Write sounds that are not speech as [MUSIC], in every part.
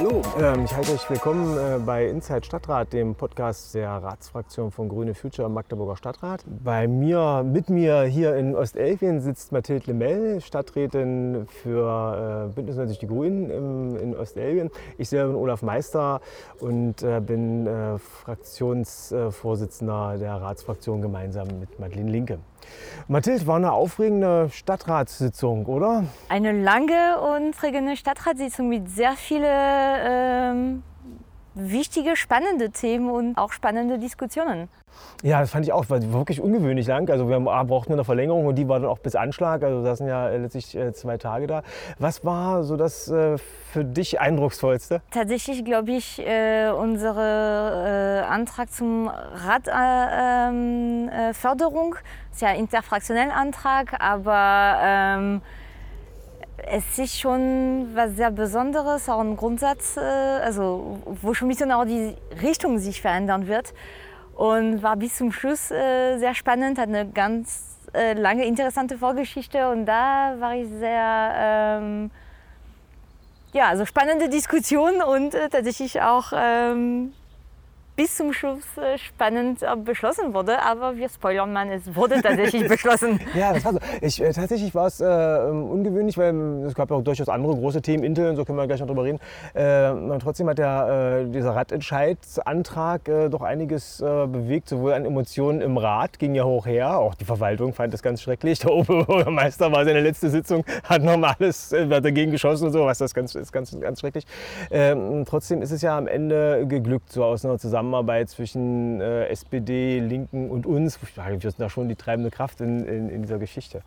Hallo, ähm, ich heiße euch willkommen äh, bei Inside Stadtrat, dem Podcast der Ratsfraktion von Grüne Future im Magdeburger Stadtrat. Bei mir, mit mir hier in Ostelfien sitzt Mathilde Lemel, Stadträtin für äh, Bündnis 90 Die Grünen im, in Ostelfien. Ich selber bin Olaf Meister und äh, bin äh, Fraktionsvorsitzender der Ratsfraktion gemeinsam mit Madeleine Linke. Mathilde, war eine aufregende Stadtratssitzung, oder? Eine lange und prägende Stadtratssitzung mit sehr vielen ähm, wichtige, spannende Themen und auch spannende Diskussionen. Ja, das fand ich auch, war wirklich ungewöhnlich lang. Also wir brauchten eine Verlängerung und die war dann auch bis Anschlag. Also da sind ja letztlich äh, zwei Tage da. Was war so das äh, für dich eindrucksvollste? Tatsächlich glaube ich, äh, unser äh, Antrag zum Radförderung äh, ist ja ein interfraktioneller Antrag, aber ähm, es ist schon was sehr Besonderes, auch ein Grundsatz, äh, also wo schon ein bisschen auch die Richtung sich verändern wird. Und war bis zum Schluss äh, sehr spannend, hat eine ganz äh, lange interessante Vorgeschichte und da war ich sehr, ähm, ja, also spannende Diskussion und tatsächlich auch ähm, bis zum Schluss äh, spannend äh, beschlossen wurde, aber wir spoilern mal, es wurde tatsächlich [LAUGHS] beschlossen. ja, das war so. Ich, äh, tatsächlich war es äh, ähm, ungewöhnlich, weil ähm, es gab ja auch durchaus andere große Themen, Intel, und so können wir gleich noch drüber reden. Äh, trotzdem hat der, äh, dieser Radentscheidsantrag doch einiges bewegt, sowohl an Emotionen im Rat, ging ja hoch her, auch die Verwaltung fand das ganz schrecklich. Der Oberbürgermeister war seine letzte Sitzung, hat nochmal alles dagegen geschossen und so, was das ganz, ist ganz, ganz schrecklich. Ähm, trotzdem ist es ja am Ende geglückt, so aus einer Zusammenarbeit Zusammenarbeit zwischen äh, SPD, Linken und uns. Wir sind da schon die treibende Kraft in, in, in dieser Geschichte.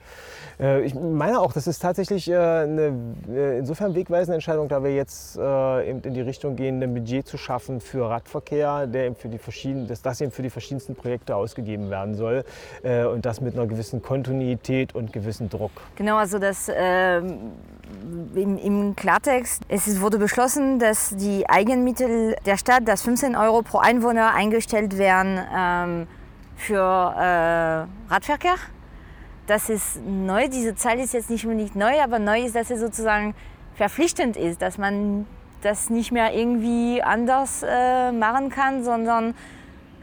Äh, ich meine auch, das ist tatsächlich äh, eine äh, insofern wegweisende Entscheidung, da wir jetzt äh, eben in die Richtung gehen, ein Budget zu schaffen für Radverkehr, der eben für die verschiedenen, dass das eben für die verschiedensten Projekte ausgegeben werden soll äh, und das mit einer gewissen Kontinuität und gewissen Druck. Genau, also das ähm, im, im Klartext, es wurde beschlossen, dass die Eigenmittel der Stadt, das 15 Euro pro Einwohner eingestellt werden ähm, für äh, Radverkehr. Das ist neu, diese Zahl ist jetzt nicht unbedingt neu, aber neu ist, dass es sozusagen verpflichtend ist, dass man das nicht mehr irgendwie anders äh, machen kann, sondern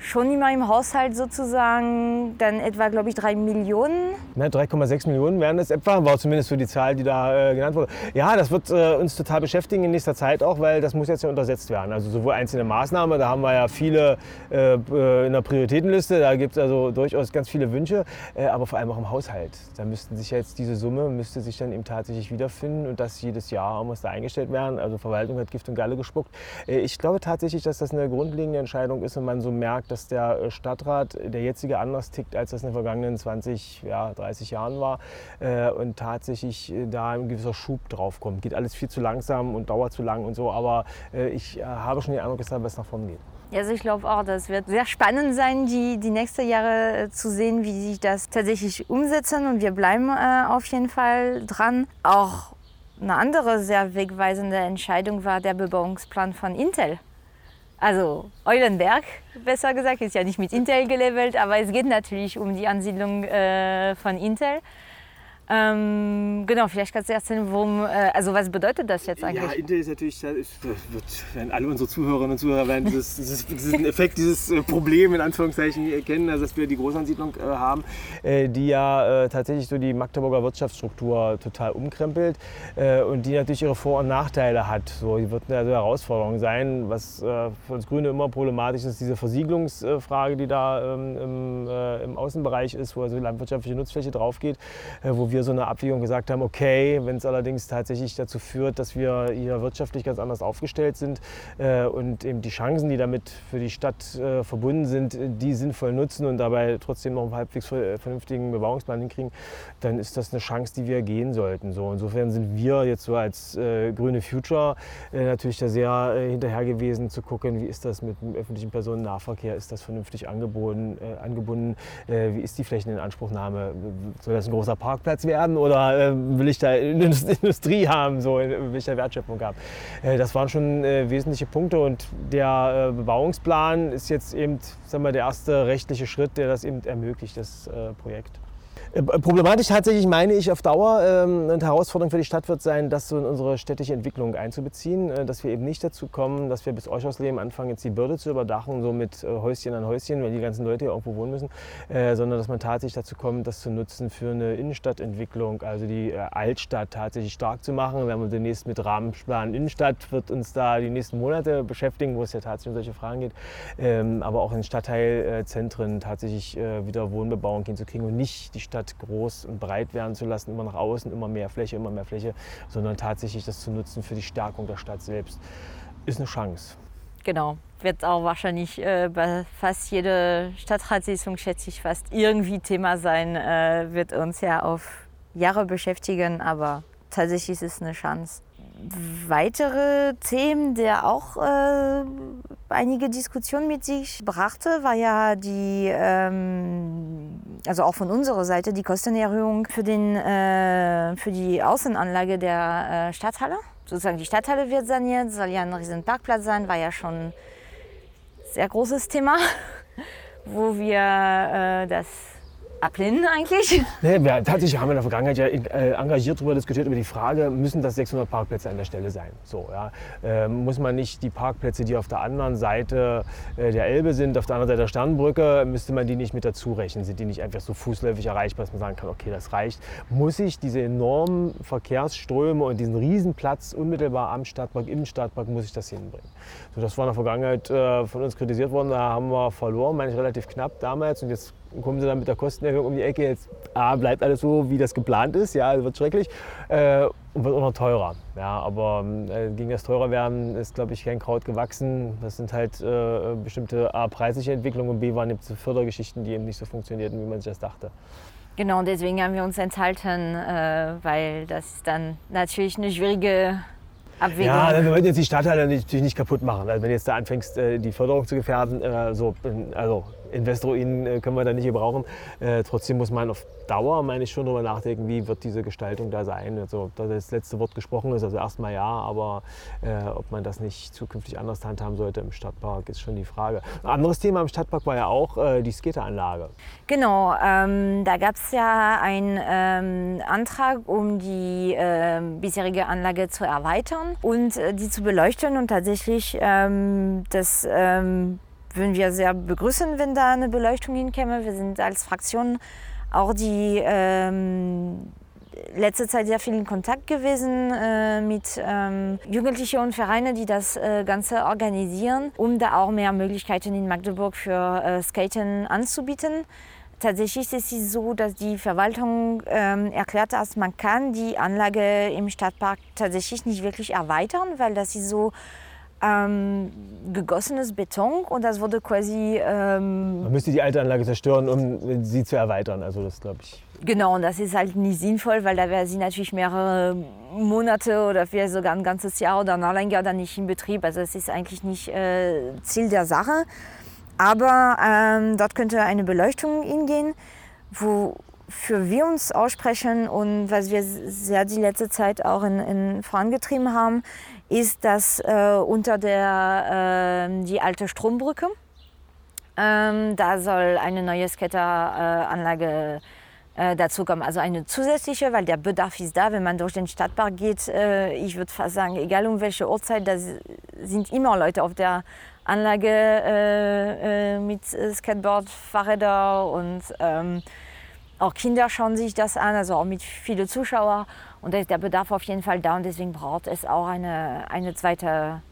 schon immer im Haushalt sozusagen dann etwa, glaube ich, drei Millionen. Ne, 3,6 Millionen wären das etwa, war zumindest für die Zahl, die da äh, genannt wurde. Ja, das wird äh, uns total beschäftigen in nächster Zeit auch, weil das muss jetzt ja untersetzt werden. Also sowohl einzelne Maßnahmen, da haben wir ja viele äh, äh in der Prioritätenliste, da gibt es also durchaus ganz viele Wünsche, äh, aber vor allem auch im Haushalt. Da müssten sich jetzt diese Summe, müsste sich dann eben tatsächlich wiederfinden und das jedes Jahr muss da eingestellt werden. Also Verwaltung hat Gift und Galle gespuckt. Äh, ich glaube tatsächlich, dass das eine grundlegende Entscheidung ist und man so merkt, dass der äh, Stadtrat, der jetzige, anders tickt, als das in den vergangenen 20, ja, 30 Jahren war. Äh, und tatsächlich äh, da ein gewisser Schub drauf kommt. Geht alles viel zu langsam und dauert zu lang und so, aber ich habe schon den Eindruck, dass da was nach vorne geht. Also ich glaube auch, das wird sehr spannend sein, die, die nächsten Jahre zu sehen, wie sich das tatsächlich umsetzen. Und wir bleiben äh, auf jeden Fall dran. Auch eine andere sehr wegweisende Entscheidung war der Bebauungsplan von Intel. Also Eulenberg, besser gesagt, ist ja nicht mit Intel gelevelt, aber es geht natürlich um die Ansiedlung äh, von Intel. Ähm, genau, vielleicht kannst du erzählen, worum, äh, also was bedeutet das jetzt eigentlich? Ja, Intel ist natürlich, das ist, wird, werden alle unsere Zuhörerinnen und Zuhörer werden dieses, dieses, diesen Effekt, dieses äh, Problem in Anführungszeichen erkennen, also dass wir die Großansiedlung äh, haben, äh, die ja äh, tatsächlich so die Magdeburger Wirtschaftsstruktur total umkrempelt äh, und die natürlich ihre Vor- und Nachteile hat. So, die wird eine Herausforderung sein, was für uns Grüne immer problematisch ist, diese Versiegelungsfrage, die da ähm, im, im, Außenbereich ist, wo also landwirtschaftliche Nutzfläche drauf geht, wo wir wir so eine Abwägung gesagt haben, okay, wenn es allerdings tatsächlich dazu führt, dass wir hier wirtschaftlich ganz anders aufgestellt sind äh, und eben die Chancen, die damit für die Stadt äh, verbunden sind, die sinnvoll nutzen und dabei trotzdem noch einen halbwegs vernünftigen Bebauungsplan hinkriegen, dann ist das eine Chance, die wir gehen sollten. So, insofern sind wir jetzt so als äh, grüne Future äh, natürlich da sehr äh, hinterher gewesen zu gucken, wie ist das mit dem öffentlichen Personennahverkehr, ist das vernünftig angeboten, äh, angebunden, wie ist die Flächeninanspruchnahme, soll das ein großer Parkplatz werden? werden oder äh, will ich da [LAUGHS] Industrie haben, so will ich da Wertschöpfung haben. Äh, das waren schon äh, wesentliche Punkte und der äh, Bebauungsplan ist jetzt eben sagen wir, der erste rechtliche Schritt, der das eben ermöglicht, das äh, Projekt. Äh, problematisch tatsächlich meine ich auf Dauer ähm, eine Herausforderung für die Stadt wird sein, das so in unsere städtische Entwicklung einzubeziehen, äh, dass wir eben nicht dazu kommen, dass wir bis Euchersleben anfangen, jetzt die Bürde zu überdachen, so mit äh, Häuschen an Häuschen, weil die ganzen Leute hier irgendwo wohnen müssen, sondern dass man tatsächlich dazu kommt, das zu nutzen für eine Innenstadtentwicklung, also die Altstadt tatsächlich stark zu machen. Wir haben demnächst mit Rahmenplan Innenstadt, wird uns da die nächsten Monate beschäftigen, wo es ja tatsächlich um solche Fragen geht, ähm, aber auch in Stadtteilzentren tatsächlich wieder Wohnbebauung hinzukriegen und nicht die Stadt Stadt groß und breit werden zu lassen, immer nach außen, immer mehr Fläche, immer mehr Fläche, sondern tatsächlich das zu nutzen für die Stärkung der Stadt selbst, ist eine Chance. Genau, wird auch wahrscheinlich äh, bei fast jeder Stadtratssitzung, schätze ich, fast irgendwie Thema sein, äh, wird uns ja auf Jahre beschäftigen, aber tatsächlich ist es eine Chance weitere Themen, der auch äh, einige Diskussionen mit sich brachte, war ja die, ähm, also auch von unserer Seite, die Kostenerhöhung für, den, äh, für die Außenanlage der äh, Stadthalle. Sozusagen die Stadthalle wird saniert, soll ja ein riesen Parkplatz sein, war ja schon ein sehr großes Thema, [LAUGHS] wo wir äh, das ablehnen eigentlich? [LAUGHS] Nee, wir, tatsächlich haben wir in der Vergangenheit ja äh, engagiert darüber diskutiert, über die Frage, müssen das 600 Parkplätze an der Stelle sein? So, ja. äh, muss man nicht die Parkplätze, die auf der anderen Seite äh, der Elbe sind, auf der anderen Seite der Sternbrücke, müsste man die nicht mit dazu rechnen? Sind die nicht einfach so fußläufig erreichbar, dass man sagen kann, okay, das reicht? Muss ich diese enormen Verkehrsströme und diesen Riesenplatz unmittelbar am Stadtpark, im Stadtpark, muss ich das hinbringen? So, das war in der Vergangenheit äh, von uns kritisiert worden, da haben wir verloren, meine ich relativ knapp damals und jetzt kommen sie dann mit der Kostenerhöhung um die Ecke. Jetzt A, bleibt alles so, wie das geplant ist. Ja, es wird schrecklich. Äh, und wird auch noch teurer. Ja, aber äh, gegen das teurer werden ist, glaube ich, kein Kraut gewachsen. Das sind halt äh, bestimmte A, preisliche Entwicklungen und B, waren jetzt Fördergeschichten, die eben nicht so funktionierten, wie man sich das dachte. Genau, deswegen haben wir uns enthalten, äh, weil das dann natürlich eine schwierige Abwägung. Ja, wir wollten jetzt die Stadtteile natürlich nicht kaputt machen. Also wenn du jetzt da anfängst, äh, die Förderung zu gefährden, äh, so, also Investoren äh, können wir da nicht gebrauchen. Äh, trotzdem muss man auf Dauer, meine ich, schon darüber nachdenken, wie wird diese Gestaltung da sein. Also, da das letzte Wort gesprochen ist, also erstmal ja, aber äh, ob man das nicht zukünftig anders handhaben sollte im Stadtpark, ist schon die Frage. Ein anderes Thema im Stadtpark war ja auch äh, die Skateranlage. Genau, ähm, da gab es ja einen ähm, Antrag, um die äh, bisherige Anlage zu erweitern und äh, die zu beleuchten und tatsächlich ähm, das ähm, würden wir sehr begrüßen, wenn da eine Beleuchtung hinkäme. Wir sind als Fraktion auch die ähm, letzte Zeit sehr viel in Kontakt gewesen äh, mit ähm, Jugendlichen und Vereinen, die das äh, Ganze organisieren, um da auch mehr Möglichkeiten in Magdeburg für äh, Skaten anzubieten. Tatsächlich ist es so, dass die Verwaltung ähm, erklärt, dass man kann die Anlage im Stadtpark tatsächlich nicht wirklich erweitern, weil das ist so ähm, gegossenes Beton und das wurde quasi. Ähm, Man müsste die alte Anlage zerstören, um sie zu erweitern. Also das glaube ich. Genau, und das ist halt nicht sinnvoll, weil da wäre sie natürlich mehrere Monate oder vielleicht sogar ein ganzes Jahr oder noch länger dann nicht in Betrieb. Also es ist eigentlich nicht äh, Ziel der Sache. Aber ähm, dort könnte eine Beleuchtung hingehen, wofür wir uns aussprechen und was wir sehr die letzte Zeit auch in, in vorangetrieben haben, ist das äh, unter der äh, die alte Strombrücke. Ähm, da soll eine neue Skateranlage äh, dazu kommen, also eine zusätzliche, weil der Bedarf ist da, wenn man durch den Stadtpark geht. Äh, ich würde fast sagen, egal um welche Uhrzeit, da sind immer Leute auf der Anlage äh, äh, mit Skateboard, Fahrräder und ähm, auch Kinder schauen sich das an, also auch mit vielen Zuschauern. Und da ist der Bedarf auf jeden Fall da und deswegen braucht es auch eine, eine zweite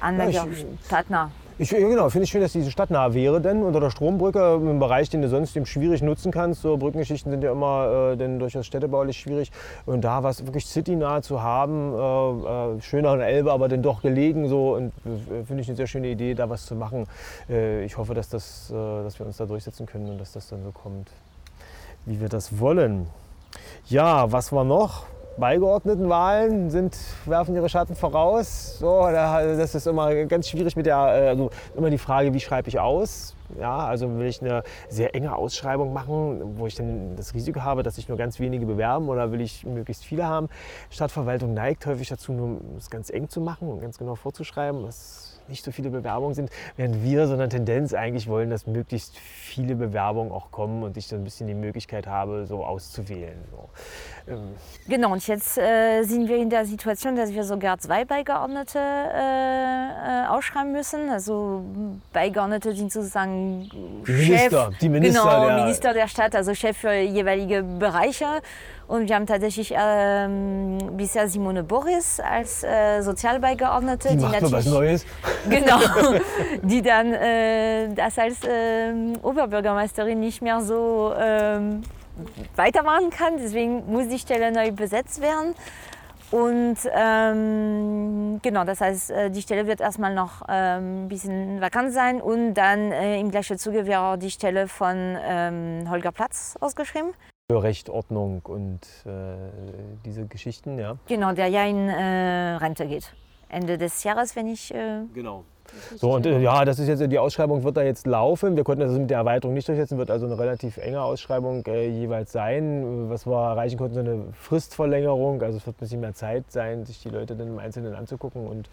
Anlage ja, stadtnah. Ich, genau, finde ich schön, dass diese stadtnah wäre, denn unter der Strombrücke, im Bereich, den du sonst eben schwierig nutzen kannst. So Brückengeschichten sind ja immer äh, denn durchaus städtebaulich schwierig. Und da was wirklich citynah zu haben, äh, äh, schöner an der Elbe, aber dann doch gelegen, so und äh, finde ich eine sehr schöne Idee, da was zu machen. Äh, ich hoffe, dass, das, äh, dass wir uns da durchsetzen können und dass das dann so kommt, wie wir das wollen. Ja, was war noch? beigeordneten Wahlen sind, werfen ihre Schatten voraus. So, das ist immer ganz schwierig mit der, äh, also immer die Frage, wie schreibe ich aus? Ja, also will ich eine sehr enge Ausschreibung machen, wo ich dann das Risiko habe, dass sich nur ganz wenige bewerben oder will ich möglichst viele haben. Stadtverwaltung neigt häufig dazu, nur es ganz eng zu machen und ganz genau vorzuschreiben, was nicht so viele Bewerbungen sind, während wir so eine Tendenz eigentlich wollen, dass möglichst viele Bewerbungen auch kommen und ich so ein bisschen die Möglichkeit habe, so auszuwählen. So. Ähm. Genau, und jetzt äh, sind wir in der Situation, dass wir sogar zwei Beigeordnete äh, äh ausschreiben müssen. Also Beigeordnete sind sozusagen die Minister, Chef, die Minister, genau, der, Minister der Stadt, also Chef für jeweilige Bereiche. Und wir haben tatsächlich ähm, bisher Simone Boris als äh, Sozialbeigeordnete. Die, die macht was Neues. [LAUGHS] Genau, die dann äh, das als äh, Oberbürgermeisterin nicht mehr so ähm, weitermachen kann. Deswegen muss die Stelle neu besetzt werden. Und ähm, genau, das heißt, äh, die Stelle wird erstmal noch ähm, ein bisschen vakant sein und dann äh, im gleichen Zuge wäre auch die Stelle von ähm, Holger Platz ausgeschrieben. Für Recht, Ordnung und äh, diese Geschichten, ja. Genau, der ja in äh, Rente geht. Ende des Jahres, wenn ich. Äh, genau. So, und äh, ja, das ist jetzt, die Ausschreibung wird da jetzt laufen. Wir konnten das mit der Erweiterung nicht durchsetzen, wird also eine relativ enge Ausschreibung äh, jeweils sein. Was wir erreichen konnten, so eine Fristverlängerung. Also es wird ein bisschen mehr Zeit sein, sich die Leute dann im Einzelnen anzugucken und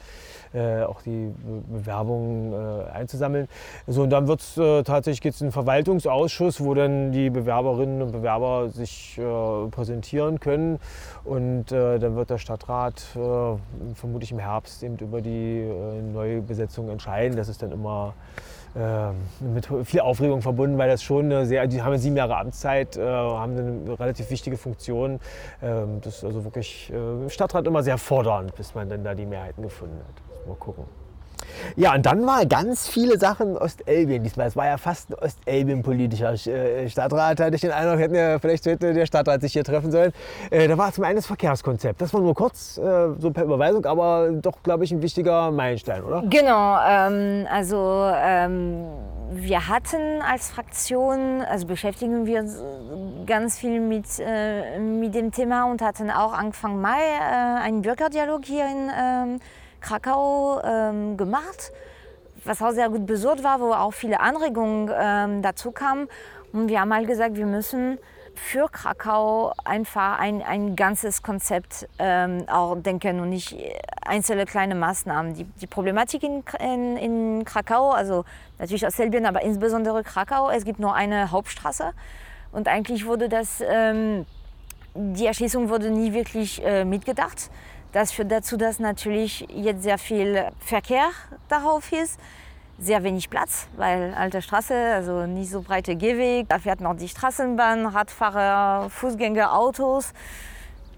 äh, auch die Bewerbungen äh, einzusammeln. So, und dann wird es äh, tatsächlich in einen Verwaltungsausschuss, wo dann die Bewerberinnen und Bewerber sich äh, präsentieren können. Und dann wird der Stadtrat vermutlich im Herbst eben über die neue Besetzung Entscheidung entscheiden. Das ist dann immer äh, mit viel Aufregung verbunden, weil das schon eine sehr, die haben sieben Jahre Amtszeit, äh, haben eine relativ wichtige Funktion. Äh, das ist also wirklich äh, im Stadtrat immer sehr fordernd, bis man dann da die Mehrheiten gefunden hat. Mal gucken. Ja, und dann war ganz viele Sachen Ostelbien diesmal. Es war ja fast ein Ostelbien-politischer äh, Stadtrat, hatte ich den Eindruck, hätten ja vielleicht hätte der Stadtrat sich hier treffen sollen. Äh, da war zum einen das Verkehrskonzept. Das war nur kurz, äh, so per Überweisung, aber doch, glaube ich, ein wichtiger Meilenstein, oder? Genau, ähm, also ähm, wir hatten als Fraktion, also beschäftigen wir uns ganz viel mit, äh, mit dem Thema und hatten auch Anfang Mai äh, einen Bürgerdialog hier in ähm, Krakau ähm, gemacht, was auch sehr gut besucht war, wo auch viele Anregungen ähm, dazu kamen. Und wir haben mal gesagt, wir müssen für Krakau einfach ein, ein ganzes Konzept ähm, auch denken und nicht einzelne kleine Maßnahmen. Die, die Problematik in, in, in, Krakau, also natürlich aus Serbien, aber insbesondere Krakau, es gibt nur eine Hauptstraße und eigentlich wurde das, ähm, die Erschließung wurde nie wirklich äh, mitgedacht. Das führt dazu, dass natürlich jetzt sehr viel Verkehr darauf ist. Sehr wenig Platz, weil alte Straße, also nicht so breite Gehweg. Da fährt noch die Straßenbahn, Radfahrer, Fußgänger, Autos.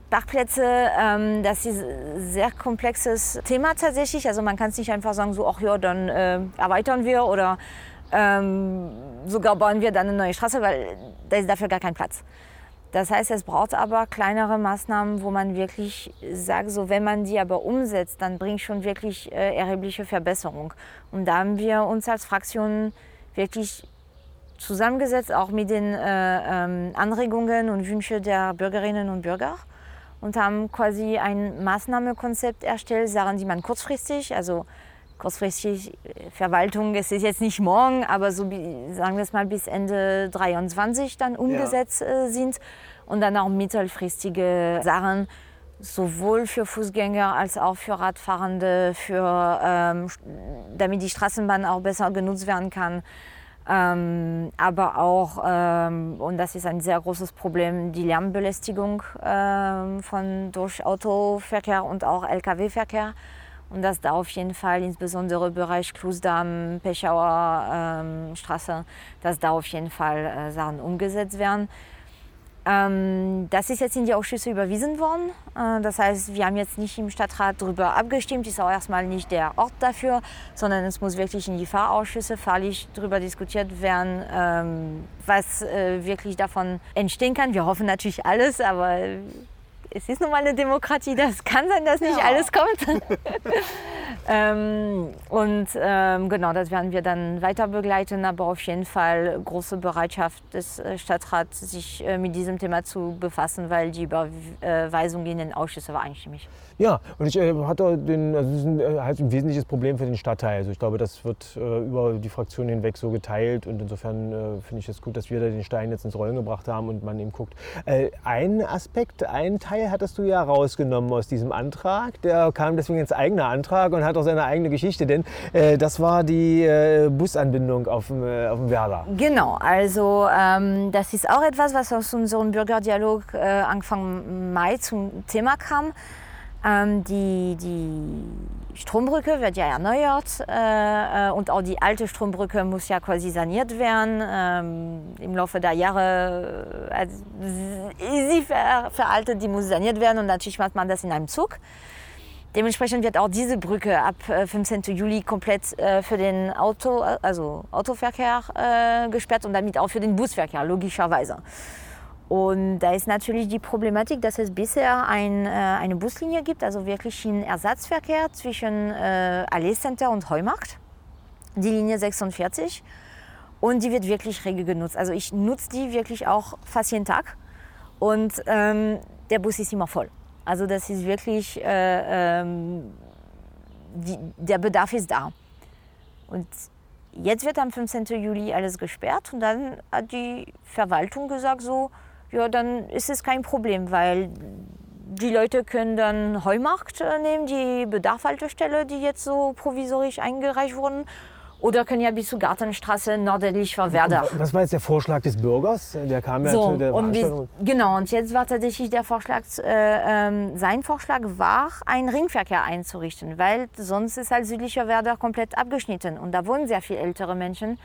Parkplätze, ähm, das ist ein sehr komplexes Thema tatsächlich. Also man kann es nicht einfach sagen, so, ach ja, dann äh, erweitern wir oder ähm, sogar bauen wir dann eine neue Straße, weil da ist dafür gar kein Platz. Das heißt, es braucht aber kleinere Maßnahmen, wo man wirklich sagt, so wenn man die aber umsetzt, dann bringt schon wirklich äh, erhebliche Verbesserung. Und da haben wir uns als Fraktion wirklich zusammengesetzt, auch mit den äh, ähm, Anregungen und Wünschen der Bürgerinnen und Bürger und haben quasi ein Maßnahmenkonzept erstellt, Sachen, die man kurzfristig, also kurzfristig Verwaltung, es ist jetzt nicht morgen, aber so sagen wir es mal bis Ende 23 dann umgesetzt ja. Äh, sind und dann auch mittelfristige Sachen sowohl für Fußgänger als auch für Radfahrende, für, ähm, damit die Straßenbahn auch besser genutzt werden kann. Ähm, aber auch, ähm, und das ist ein sehr großes Problem, die Lärmbelästigung ähm, von durch Autoverkehr und auch Lkw-Verkehr. Und dass da auf jeden Fall, insbesondere im Bereich Klusdamm, Pechauer ähm, Straße, dass da auf jeden Fall äh, Sachen umgesetzt werden. Ähm, das ist jetzt in die Ausschüsse überwiesen worden. Äh, das heißt, wir haben jetzt nicht im Stadtrat darüber abgestimmt, ist auch erstmal nicht der Ort dafür, sondern es muss wirklich in die Fahrausschüsse fahrlich darüber diskutiert werden, ähm, was äh, wirklich davon entstehen kann. Wir hoffen natürlich alles, aber es ist nun mal eine Demokratie, das kann sein, dass nicht ja. alles kommt. [LAUGHS] ähm, und ähm, genau, das werden wir dann weiter begleiten, aber auf jeden Fall große Bereitschaft des äh, Stadtrats, sich äh, mit diesem Thema zu befassen, weil die Überweisung in den Ausschüsse war einstimmig. Ja, und ich äh, hatte den, also das ist ein, halt ein wesentliches Problem für den Stadtteil. Also ich glaube, das wird äh, über die Fraktion hinweg so geteilt und insofern äh, finde ich es gut, dass wir da den Stein jetzt ins Rollen gebracht haben und man eben guckt. Äh, ein Aspekt, ein Teil hattest du ja rausgenommen aus diesem Antrag. Der kam deswegen ins eigene Antrag und hat auch seine eigene Geschichte, denn das war die Busanbindung auf dem, auf dem Werder. Genau, also ähm, das ist auch etwas, was aus unserem Bürgerdialog Anfang Mai zum Thema kam. Ähm, die, die Strombrücke wird ja erneuert äh, äh, und auch die alte Strombrücke muss ja quasi saniert werden. Ähm, Im Laufe der Jahre äh, ist sie ver veraltet, die muss saniert werden und natürlich macht man das in einem Zug. Dementsprechend wird auch diese Brücke ab 15. Äh, Juli komplett äh, für den Auto, also Autoverkehr äh, gesperrt und damit auch für den Busverkehr, logischerweise. Und da ist natürlich die Problematik, dass es bisher ein, äh, eine Buslinie gibt, also wirklich einen Ersatzverkehr zwischen äh, Allee Center und Heumarkt, die Linie 46. Und die wird wirklich rege genutzt. Also ich nutze die wirklich auch fast jeden Tag. Und ähm, der Bus ist immer voll. Also das ist wirklich, äh, ähm, die, der Bedarf ist da. Und jetzt wird am 15. Juli alles gesperrt und dann hat die Verwaltung gesagt so, ja, dann ist es kein Problem, weil die Leute können dann Heumarkt äh, nehmen, die Bedarfhaltestelle, die jetzt so provisorisch eingereicht wurden. Oder können ja bis zur Gartenstraße nördlich von Werder. Was war jetzt der Vorschlag des Bürgers? Der kam ja so, zu der und wir, Genau, und jetzt war tatsächlich der Vorschlag, äh, äh, sein Vorschlag war, einen Ringverkehr einzurichten, weil sonst ist halt südlicher Werder komplett abgeschnitten. Und da wohnen sehr viele ältere Menschen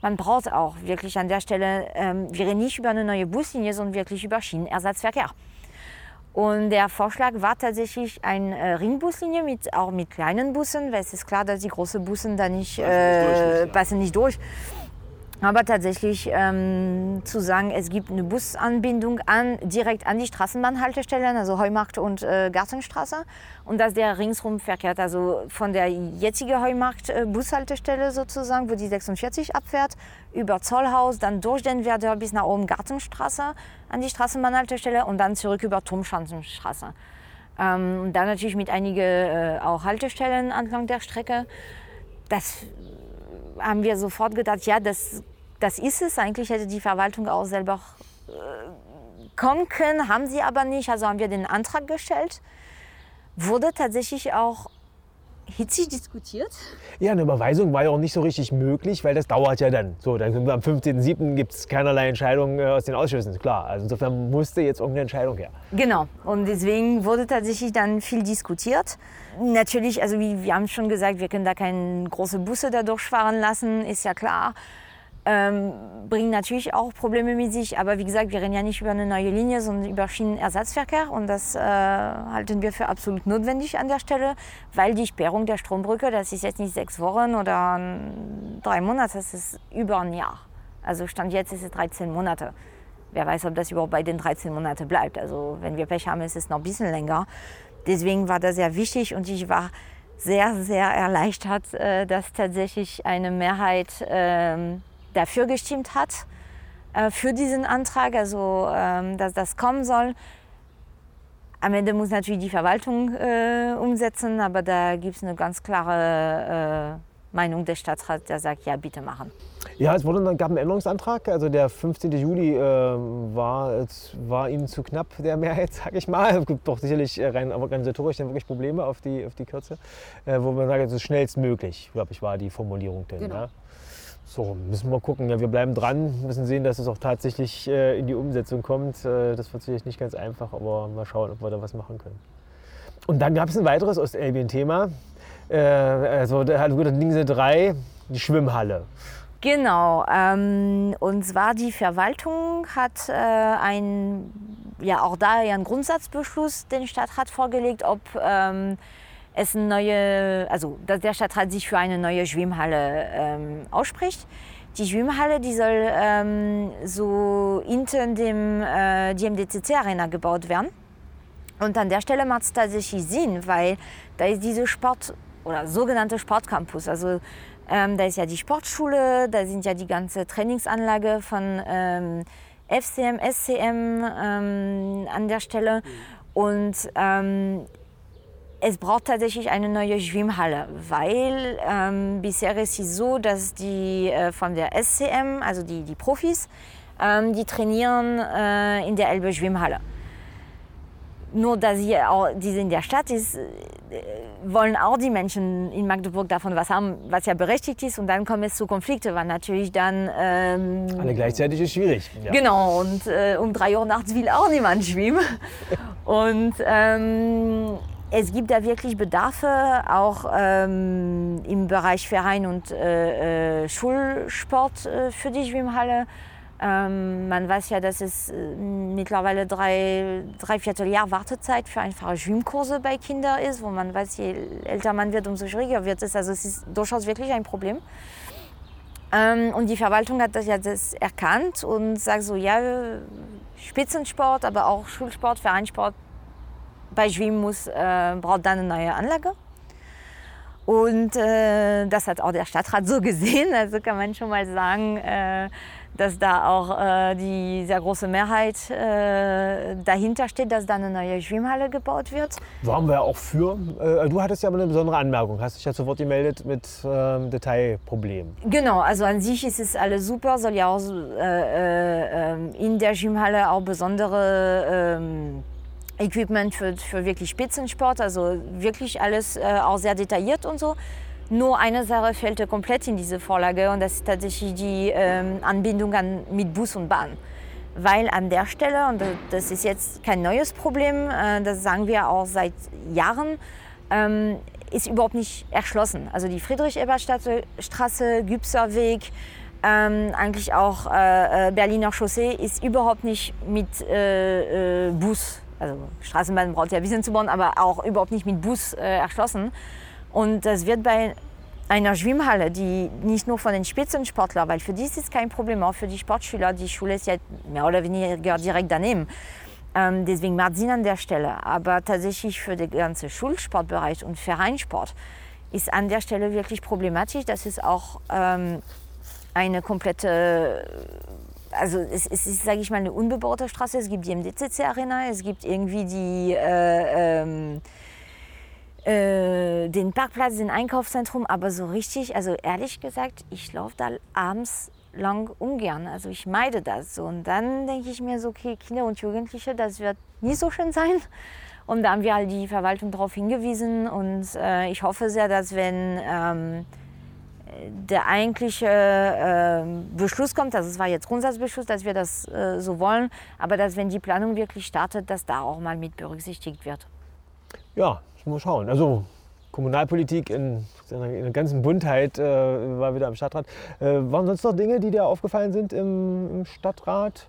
man braucht auch wirklich an der Stelle, ähm, wir reden nicht über eine neue Buslinie, sondern wirklich über Schienenersatzverkehr. Und der Vorschlag war tatsächlich eine äh, Ringbuslinie, mit, auch mit kleinen Bussen, weil es ist klar, dass die großen Bussen da nicht, äh, passen nicht durch. Aber tatsächlich ähm, zu sagen, es gibt eine Busanbindung an, direkt an die Straßenbahnhaltestellen, also Heumarkt und äh, Gartenstraße, und dass der ringsrum verkehrt, also von der jetzigen Heumarkt-Bushaltestelle äh, sozusagen, wo die 46 abfährt, über Zollhaus, dann durch den Werder bis nach oben Gartenstraße an die Straßenbahnhaltestelle und dann zurück über Turmschanzenstraße. Ähm, und dann natürlich mit einigen äh, auch Haltestellen entlang der Strecke. Das haben wir sofort gedacht, ja, das, das ist es. Eigentlich hätte die Verwaltung auch selber äh, kommen können, haben sie aber nicht. Also haben wir den Antrag gestellt. Wurde tatsächlich auch hitzig diskutiert. Ja, eine Überweisung war ja auch nicht so richtig möglich, weil das dauert ja dann. So, dann sind wir am 15.07. gibt es keinerlei Entscheidungen äh, aus den Ausschüssen, klar. Also insofern musste jetzt irgendeine Entscheidung her. Genau, und deswegen wurde tatsächlich dann viel diskutiert. Natürlich, also wie wir haben schon gesagt, wir können da keine große Busse da durchfahren lassen, ist ja klar ähm, bringen natürlich auch Probleme mit sich. Aber wie gesagt, wir reden ja nicht über eine neue Linie, sondern über Schienenersatzverkehr. Und das äh, halten wir für absolut notwendig an der Stelle, weil die Sperrung der Strombrücke, das ist jetzt nicht sechs Wochen oder drei Monate, das ist über ein Jahr. Also Stand jetzt ist es 13 Monate. Wer weiß, ob das überhaupt bei den 13 Monaten bleibt. Also wenn wir Pech haben, ist es noch ein bisschen länger. Deswegen war das sehr wichtig und ich war sehr, sehr erleichtert, äh, dass tatsächlich eine Mehrheit ähm, dafür gestimmt hat, äh, für diesen Antrag, also ähm, dass das kommen soll. Am Ende muss natürlich die Verwaltung äh, umsetzen, aber da gibt es eine ganz klare äh, Meinung des Stadtrats, der sagt, ja, bitte machen. Ja, es wurde, gab einen Änderungsantrag. Also der 15. Juli äh, war, war Ihnen zu knapp, der Mehrheit, [LAUGHS] sage ich mal. Es gibt doch sicherlich äh, rein organisatorisch dann wirklich Probleme auf die, auf die Kürze, äh, wo man sagt, so schnellstmöglich, glaube ich, war die Formulierung. Denn, genau. ja. So, müssen wir gucken. Ja, wir bleiben dran, müssen sehen, dass es auch tatsächlich äh, in die Umsetzung kommt. Äh, das wird sicherlich nicht ganz einfach, aber mal schauen, ob wir da was machen können. Und dann gab es ein weiteres Ostelbien-Thema. Äh, also der hat Dingse 3, die Schwimmhalle. Genau, ähm, und zwar die Verwaltung hat äh, ein, ja auch da einen Grundsatzbeschluss den Stadtrat vorgelegt, ob ähm, es eine neue, also dass der Stadtrat sich für eine neue Schwimmhalle ähm, ausspricht. Die Schwimmhalle, die soll ähm, so hinter dem äh, die MDCC Arena gebaut werden. Und an der Stelle macht es tatsächlich Sinn, weil da ist diese Sport oder sogenannte Sportcampus. Also ähm, da ist ja die Sportschule, da sind ja die ganze Trainingsanlage von ähm, FCM, SCM ähm, an der Stelle. Mhm. Und ähm, es braucht tatsächlich eine neue Schwimmhalle, weil ähm, bisher ist es so, dass die äh, von der SCM, also die, die Profis, ähm, die trainieren äh, in der Elbe Schwimmhalle. Nur dass sie auch, diese in der Stadt ist, äh, wollen auch die Menschen in Magdeburg davon was haben, was ja berechtigt ist. Und dann kommt es zu Konflikten, weil natürlich dann... Ähm, Alle gleichzeitig ist schwierig. Ja. Genau, und äh, um drei Uhr nachts will auch niemand schwimmen. [LAUGHS] und ähm, es gibt da wirklich Bedarfe, auch ähm, im Bereich Verein und äh, äh, Schulsport äh, für die Schwimmhalle. Ähm, man weiß ja, dass es äh, mittlerweile drei, drei Vierteljahr Wartezeit für einfache Schwimmkurse bei Kindern ist, wo man weiß, je älter man wird, umso schwieriger wird es. Also es ist durchaus wirklich ein Problem. Ähm, und die Verwaltung hat das ja das erkannt und sagt so, ja, Spitzensport, aber auch Schulsport, Vereinssport bei Schwimmen muss, äh, braucht dann eine neue Anlage. Und äh, das hat auch der Stadtrat so [LAUGHS] gesehen. Also kann man schon mal sagen, äh, dass da auch äh, die sehr große Mehrheit äh, dahinter steht, dass da eine neue Schwimmhalle gebaut wird. Waren wir ja auch für. Äh, du hattest ja aber eine besondere Anmerkung, hast dich ja sofort gemeldet mit ähm, Detailproblemen. Genau, also an sich ist es alles super, soll ja auch äh, äh, in der Schwimmhalle auch besondere ähm, Equipment für, für wirklich Spitzensport, also wirklich alles äh, auch sehr detailliert und so. Nur eine Sache fehlte komplett in diese Vorlage und das ist tatsächlich die ähm, Anbindung an, mit Bus und Bahn. Weil an der Stelle, und das ist jetzt kein neues Problem, äh, das sagen wir auch seit Jahren, ähm, ist überhaupt nicht erschlossen. Also die Friedrich-Ebert-Straße, Gübser Weg, ähm, eigentlich auch äh, äh, Berliner Chaussee ist überhaupt nicht mit äh, äh, Bus, also Straßenbahn braucht ja ein zu bauen, aber auch überhaupt nicht mit Bus äh, erschlossen. Und das wird bei einer Schwimmhalle, die nicht nur von den Spitzensportlern, weil für die ist es kein Problem, auch für die Sportschüler, die Schule ist ja mehr oder weniger direkt daneben. Ähm, deswegen macht Sinn an der Stelle. Aber tatsächlich für den ganzen Schulsportbereich und Vereinssport ist an der Stelle wirklich problematisch. Das ist auch ähm, eine komplette, also es, es ist, sage ich mal, eine unbebaute Straße. Es gibt die MDCC Arena, es gibt irgendwie die äh, ähm, äh, den Parkplatz, den Einkaufszentrum, aber so richtig, also ehrlich gesagt, ich laufe da abends lang ungern. Also ich meide das so. Und dann denke ich mir so, okay, Kinder und Jugendliche, das wird nie so schön sein. Und da haben wir halt die Verwaltung darauf hingewiesen. Und äh, ich hoffe sehr, dass wenn ähm, der eigentliche äh, Beschluss kommt, also es war jetzt Grundsatzbeschluss, dass wir das äh, so wollen, aber dass wenn die Planung wirklich startet, dass da auch mal mit berücksichtigt wird. Ja, Mal schauen. Also Kommunalpolitik in, in der ganzen Buntheit äh, war wieder am Stadtrat. Äh, waren sonst noch Dinge, die dir aufgefallen sind im, im Stadtrat?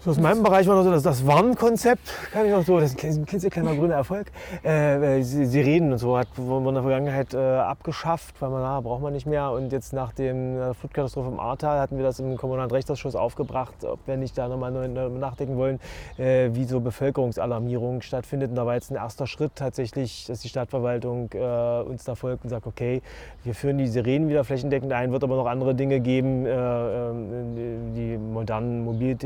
So aus meinem Bereich war noch so das, das Warnkonzept, kann ich noch so, das ist ein klitzekleiner grüner Erfolg. Äh, Sirenen und so hat man in der Vergangenheit äh, abgeschafft, weil man, na, braucht man nicht mehr. Und jetzt nach der Flutkatastrophe im Ahrtal hatten wir das im Kommunalen Rechtsausschuss aufgebracht, ob wir nicht da nochmal nachdenken wollen, äh, wie so Bevölkerungsalarmierung stattfindet. Und da war jetzt ein erster Schritt tatsächlich, dass die Stadtverwaltung äh, uns da folgt und sagt, okay, wir führen die Sirenen wieder flächendeckend ein, wird aber noch andere Dinge geben, äh, ähm, die modernen Mobilität äh,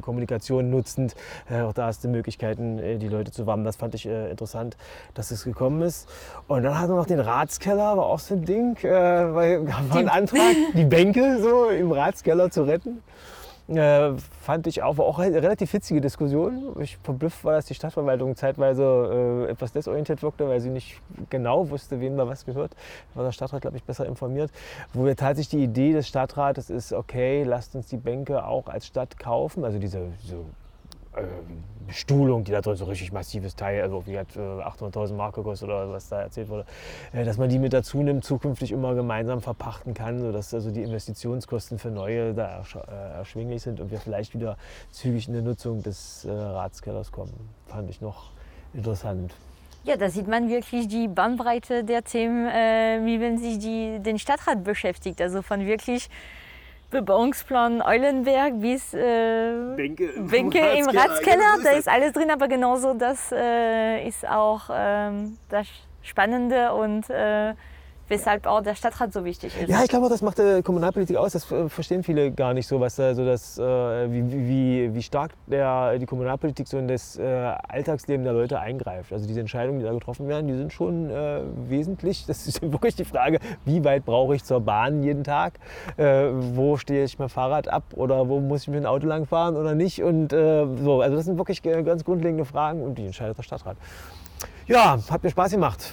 Kommunikation nutzend. Äh, auch da hast du Möglichkeiten, äh, die Leute zu warnen. Das fand ich interessant, dass es gekommen ist. Und dann hatten wir noch den Ratskeller, war auch so ein Ding, weil [LAUGHS] war ein Antrag, die Bänke so im Ratskeller zu retten. Äh, fand ich auch, war auch eine relativ hitzige Diskussion. Ich verblüfft war, dass die Stadtverwaltung zeitweise äh, etwas desorientiert wirkte, weil sie nicht genau wusste, wem da was gehört. Da war der Stadtrat, glaube ich, besser informiert. Wo wir tatsächlich die Idee des Stadtrates ist, okay, lasst uns die Bänke auch als Stadt kaufen. Also diese, diese Bestuhlung, ähm, die da drin so richtig massives Teil, also wie hat 800.000 äh, Mark gekostet oder was da erzählt wurde, äh, dass man die mit dazu nimmt, zukünftig immer gemeinsam verpachten kann, sodass also die Investitionskosten für neue da äh, erschwinglich sind und wir vielleicht wieder zügig in die Nutzung des Ratskellers kommen. Fand ich noch interessant. Ja, da sieht man wirklich die Bandbreite der Themen, wie wenn sich die, den Stadtrat beschäftigt. Also von wirklich Bebauungsplan Eulenberg bis äh, Bänke, im, Bänke Ratskeller. im Ratskeller. Da ist alles drin, aber genauso das äh, ist auch äh, das Spannende und äh, weshalb auch der Stadtrat so wichtig ist. Ja, ich glaube das macht äh, Kommunalpolitik aus. Das äh, verstehen viele gar nicht so, was da so das, äh, wie, wie, wie stark der, die Kommunalpolitik so in das äh, Alltagsleben der Leute eingreift. Also diese Entscheidungen, die da getroffen werden, die sind schon wesentlich. Das ist [LAUGHS] wirklich die Frage, wie weit brauche ich zur Bahn jeden Tag? Wo stehe ich mein Fahrrad ab oder wo muss ich mit dem Auto lang fahren oder nicht? Und so, also das sind wirklich ganz grundlegende Fragen und die entscheidet der Stadtrat. Ja, hat mir Spaß gemacht.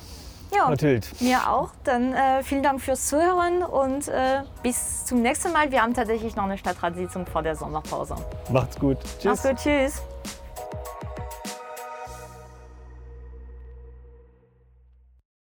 Ja, Mathilde. mir auch. Dann äh, vielen Dank fürs Zuhören und äh, bis zum nächsten Mal. Wir haben tatsächlich noch eine Stadtratssitzung vor der Sommerpause. Macht's gut. Tschüss. Mach's gut, tschüss.